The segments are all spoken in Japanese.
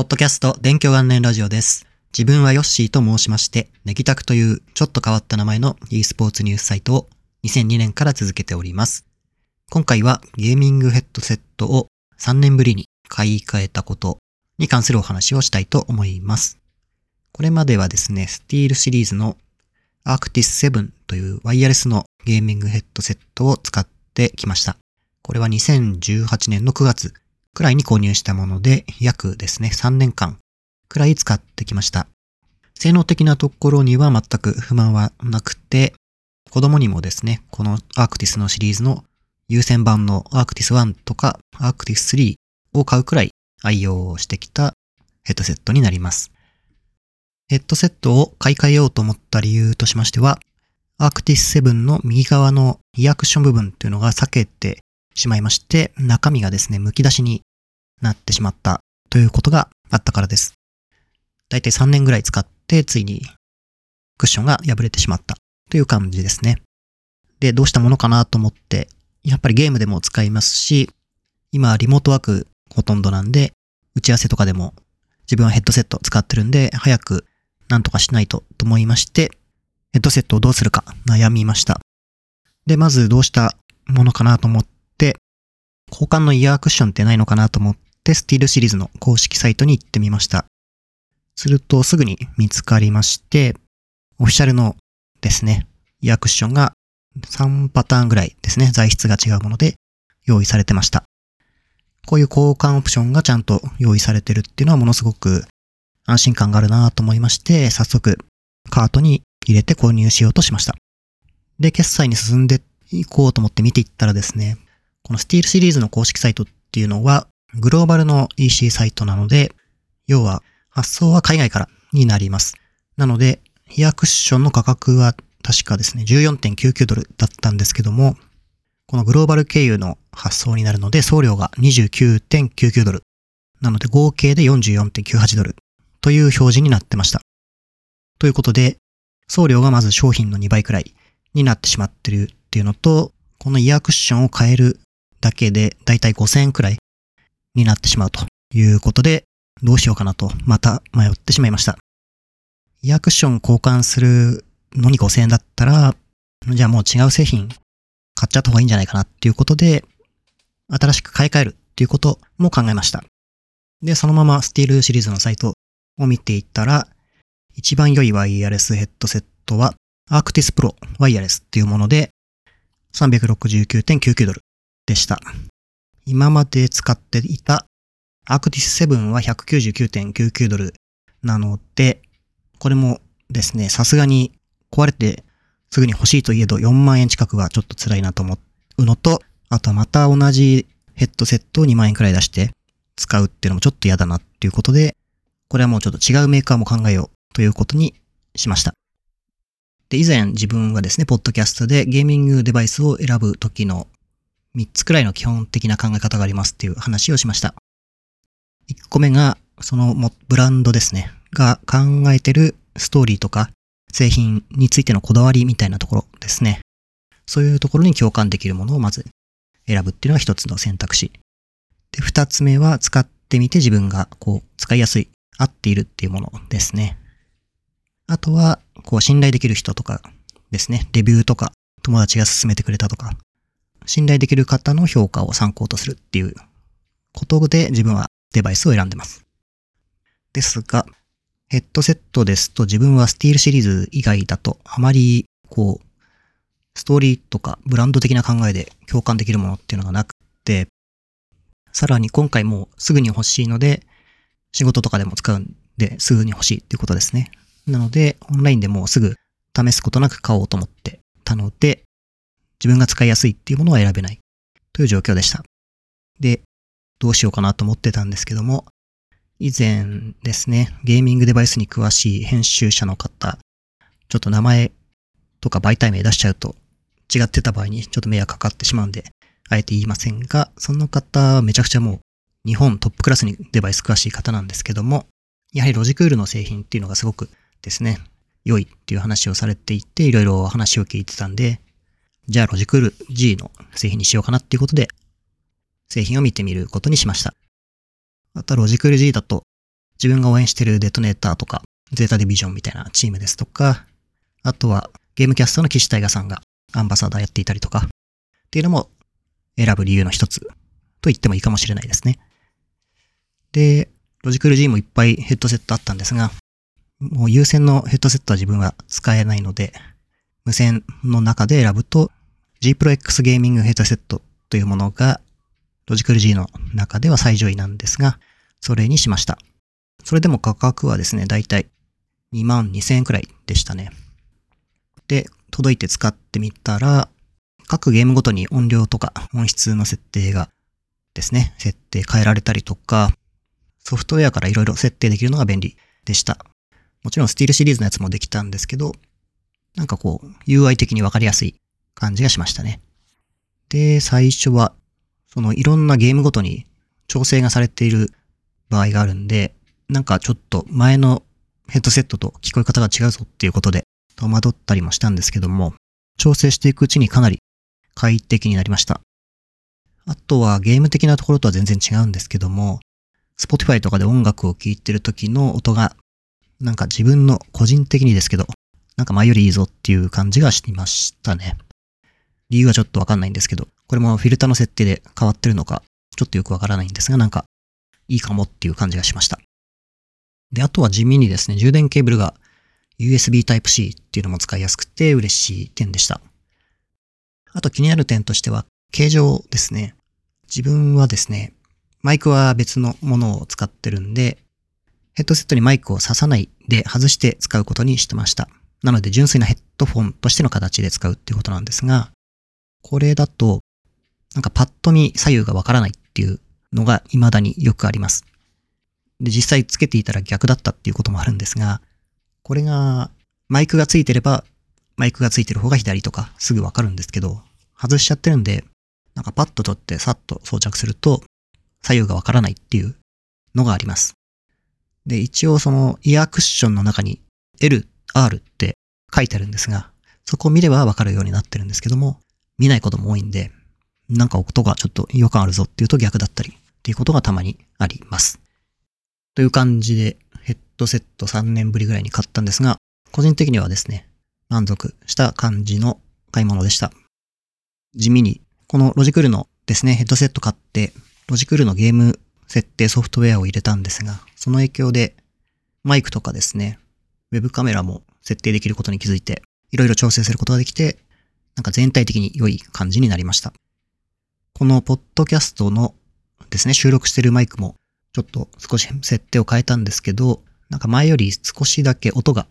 ポッドキャスト勉強元年ラジオです。自分はヨッシーと申しまして、ネギタクというちょっと変わった名前の e スポーツニュースサイトを2002年から続けております。今回はゲーミングヘッドセットを3年ぶりに買い替えたことに関するお話をしたいと思います。これまではですね、スティールシリーズのアークティス7というワイヤレスのゲーミングヘッドセットを使ってきました。これは2018年の9月くらいに購入したもので、約ですね、3年間くらい使ってきました。性能的なところには全く不満はなくて、子供にもですね、このアークティスのシリーズの優先版のアークティス1とかアークティス3を買うくらい愛用してきたヘッドセットになります。ヘッドセットを買い替えようと思った理由としましては、アークティス7の右側のイヤークション部分っていうのが避けてしまいまして、中身がですね、剥き出しになってしまったということがあったからです。だいたい3年ぐらい使って、ついにクッションが破れてしまったという感じですね。で、どうしたものかなと思って、やっぱりゲームでも使いますし、今リモートワークほとんどなんで、打ち合わせとかでも自分はヘッドセット使ってるんで、早くなんとかしないとと思いまして、ヘッドセットをどうするか悩みました。で、まずどうしたものかなと思って、交換のイヤークッションってないのかなと思って、スティールシリーズの公式サイトに行ってみました。するとすぐに見つかりまして、オフィシャルのですね、イヤークッションが3パターンぐらいですね、材質が違うもので用意されてました。こういう交換オプションがちゃんと用意されてるっていうのはものすごく安心感があるなと思いまして、早速カートに入れて購入しようとしました。で、決済に進んでいこうと思って見ていったらですね、このスティールシリーズの公式サイトっていうのは、グローバルの EC サイトなので、要は発送は海外からになります。なので、イヤクッションの価格は確かですね、14.99ドルだったんですけども、このグローバル経由の発送になるので、送料が29.99ドル。なので合計で44.98ドルという表示になってました。ということで、送料がまず商品の2倍くらいになってしまってるっていうのと、このイヤークッションを変えるだけでだいたい5000円くらいになってしまうということで、どうしようかなとまた迷ってしまいました。イヤークション交換するのに5000円だったら、じゃあもう違う製品買っちゃった方がいいんじゃないかなっていうことで、新しく買い替えるっていうことも考えました。で、そのままスティールシリーズのサイトを見ていったら、一番良いワイヤレスヘッドセットは、アークティスプロワイヤレスっていうもので、369.99ドルでした。今まで使っていたアクティス7は199.99ドルなので、これもですね、さすがに壊れてすぐに欲しいといえど4万円近くはちょっと辛いなと思うのと、あとはまた同じヘッドセットを2万円くらい出して使うっていうのもちょっと嫌だなっていうことで、これはもうちょっと違うメーカーも考えようということにしました。で、以前自分はですね、ポッドキャストでゲーミングデバイスを選ぶ時の3つくらいの基本的な考え方がありますっていう話をしました。1個目が、そのブランドですね、が考えてるストーリーとか製品についてのこだわりみたいなところですね。そういうところに共感できるものをまず選ぶっていうのが一つの選択肢。で、二つ目は使ってみて自分がこう使いやすい、合っているっていうものですね。あとは、こう信頼できる人とかですね、レビューとか友達が勧めてくれたとか、信頼できる方の評価を参考とするっていうことで自分はデバイスを選んでます。ですが、ヘッドセットですと自分はスティールシリーズ以外だとあまりこう、ストーリーとかブランド的な考えで共感できるものっていうのがなくて、さらに今回もうすぐに欲しいので、仕事とかでも使うんですぐに欲しいっていうことですね。なので、オンラインでもうすぐ試すことなく買おうと思ってたので、自分が使いやすいっていうものは選べないという状況でした。で、どうしようかなと思ってたんですけども、以前ですね、ゲーミングデバイスに詳しい編集者の方、ちょっと名前とか媒体名出しちゃうと違ってた場合にちょっと迷惑かかってしまうんで、あえて言いませんが、その方はめちゃくちゃもう日本トップクラスにデバイス詳しい方なんですけども、やはりロジクールの製品っていうのがすごくですね、良いっていう話をされていて、いろいろ話を聞いてたんで、じゃあロジクール G の製品にしようかなっていうことで、製品を見てみることにしました。あとロジクール G だと、自分が応援してるデトネーターとか、ゼータディビジョンみたいなチームですとか、あとはゲームキャストの岸大河さんがアンバサダーやっていたりとか、っていうのも選ぶ理由の一つと言ってもいいかもしれないですね。で、ロジクル G もいっぱいヘッドセットあったんですが、もう有線のヘッドセットは自分は使えないので、無線の中で選ぶと G Pro X ゲーミングヘッドセットというものがロジクル G の中では最上位なんですが、それにしました。それでも価格はですね、だいたい2万2000円くらいでしたね。で、届いて使ってみたら、各ゲームごとに音量とか音質の設定がですね、設定変えられたりとか、ソフトウェアから色々設定できるのが便利でした。もちろんスティールシリーズのやつもできたんですけど、なんかこう、UI 的にわかりやすい感じがしましたね。で、最初は、そのいろんなゲームごとに調整がされている場合があるんで、なんかちょっと前のヘッドセットと聞こえ方が違うぞっていうことで戸惑ったりもしたんですけども、調整していくうちにかなり快適になりました。あとはゲーム的なところとは全然違うんですけども、Spotify とかで音楽を聴いてる時の音が、なんか自分の個人的にですけど、なんか前よりいいぞっていう感じがしていましたね。理由はちょっとわかんないんですけど、これもフィルターの設定で変わってるのか、ちょっとよくわからないんですが、なんかいいかもっていう感じがしました。で、あとは地味にですね、充電ケーブルが USB Type-C っていうのも使いやすくて嬉しい点でした。あと気になる点としては、形状ですね。自分はですね、マイクは別のものを使ってるんで、ヘッドセットにマイクを挿さないで外して使うことにしてました。なので純粋なヘッドフォンとしての形で使うっていうことなんですが、これだと、なんかパッと見左右がわからないっていうのが未だによくあります。で、実際つけていたら逆だったっていうこともあるんですが、これがマイクがついてれば、マイクがついてる方が左とかすぐわかるんですけど、外しちゃってるんで、なんかパッと取ってさっと装着すると、左右がわからないっていうのがあります。で、一応そのイヤークッションの中に L、R って書いてあるんですが、そこを見ればわかるようになってるんですけども、見ないことも多いんで、なんか音がちょっと違和感あるぞっていうと逆だったりっていうことがたまにあります。という感じでヘッドセット3年ぶりぐらいに買ったんですが、個人的にはですね、満足した感じの買い物でした。地味に、このロジクールのですね、ヘッドセット買って、ロジクールのゲーム設定ソフトウェアを入れたんですが、その影響でマイクとかですね、ウェブカメラも設定できることに気づいて、いろいろ調整することができて、なんか全体的に良い感じになりました。このポッドキャストのですね、収録してるマイクもちょっと少し設定を変えたんですけど、なんか前より少しだけ音が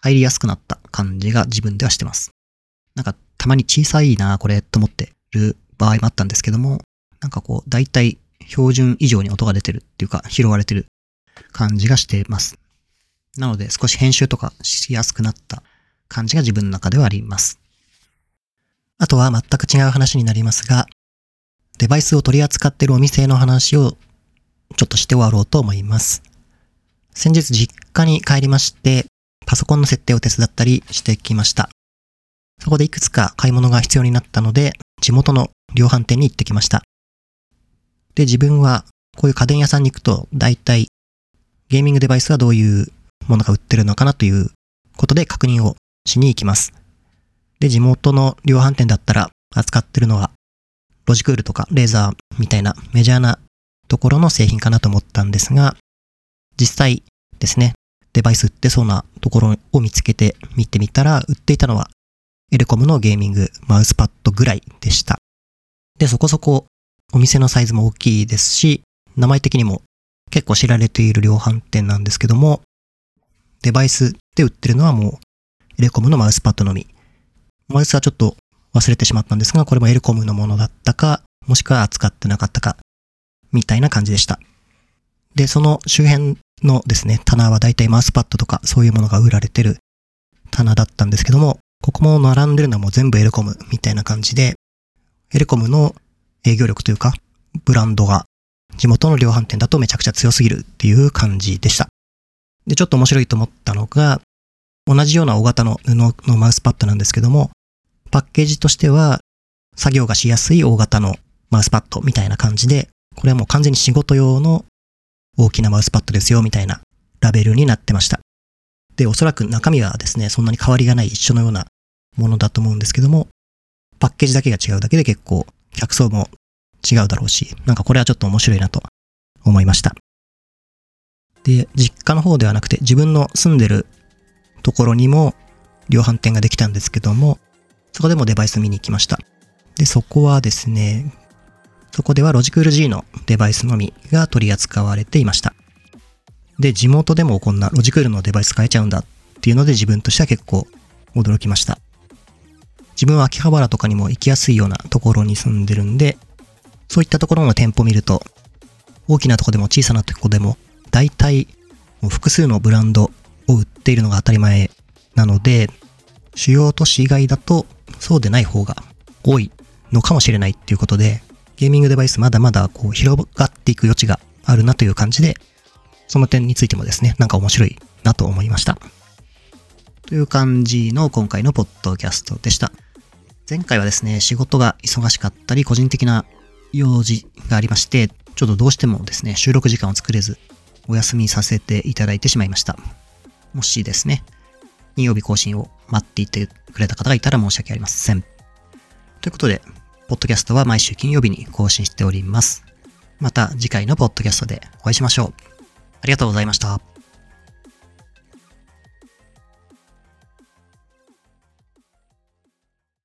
入りやすくなった感じが自分ではしてます。なんかたまに小さいなこれと思ってる場合もあったんですけども、なんかこう、だいたい標準以上に音が出てるっていうか、拾われてる感じがしてます。なので、少し編集とかしやすくなった感じが自分の中ではあります。あとは全く違う話になりますが、デバイスを取り扱っているお店の話をちょっとして終わろうと思います。先日実家に帰りまして、パソコンの設定を手伝ったりしてきました。そこでいくつか買い物が必要になったので、地元の量販店に行ってきました。で、自分はこういう家電屋さんに行くと、大体ゲーミングデバイスはどういうものが売ってるのかなということで確認をしに行きます。で、地元の量販店だったら扱ってるのは、ロジクールとかレーザーみたいなメジャーなところの製品かなと思ったんですが、実際ですね、デバイス売ってそうなところを見つけて見てみたら、売っていたのはエレコムのゲーミングマウスパッドぐらいでした。で、そこそこお店のサイズも大きいですし、名前的にも結構知られている量販店なんですけども、デバイスで売ってるのはもうエレコムのマウスパッドのみ。マウスはちょっと忘れてしまったんですが、これもエレコムのものだったか、もしくは扱ってなかったか、みたいな感じでした。で、その周辺のですね、棚はだいたいマウスパッドとかそういうものが売られてる棚だったんですけども、ここも並んでるのはもう全部エレコムみたいな感じで、エレコムの営業力というか、ブランドが地元の量販店だとめちゃくちゃ強すぎるっていう感じでした。で、ちょっと面白いと思ったのが、同じような大型の布のマウスパッドなんですけども、パッケージとしては、作業がしやすい大型のマウスパッドみたいな感じで、これはもう完全に仕事用の大きなマウスパッドですよみたいなラベルになってました。で、おそらく中身はですね、そんなに変わりがない一緒のようなものだと思うんですけども、パッケージだけが違うだけで結構客層も違うだろうし、なんかこれはちょっと面白いなと思いました。で、実家の方ではなくて自分の住んでるところにも量販店ができたんですけども、そこでもデバイス見に行きました。で、そこはですね、そこではロジクール G のデバイスのみが取り扱われていました。で、地元でもこんなロジクールのデバイス買えちゃうんだっていうので自分としては結構驚きました。自分は秋葉原とかにも行きやすいようなところに住んでるんで、そういったところの店舗見ると、大きなとこでも小さなとこでも、大体複数のブランドを売っているのが当たり前なので、主要都市以外だとそうでない方が多いのかもしれないっていうことで、ゲーミングデバイスまだまだこう広がっていく余地があるなという感じで、その点についてもですね、なんか面白いなと思いました。という感じの今回のポッドキャストでした。前回はですね、仕事が忙しかったり、個人的な用事がありまして、ちょっとどうしてもですね、収録時間を作れず、お休みさせていただいてしまいました。もしですね、金曜日更新を待っていてくれた方がいたら申し訳ありません。ということで、ポッドキャストは毎週金曜日に更新しております。また次回のポッドキャストでお会いしましょう。ありがとうございました。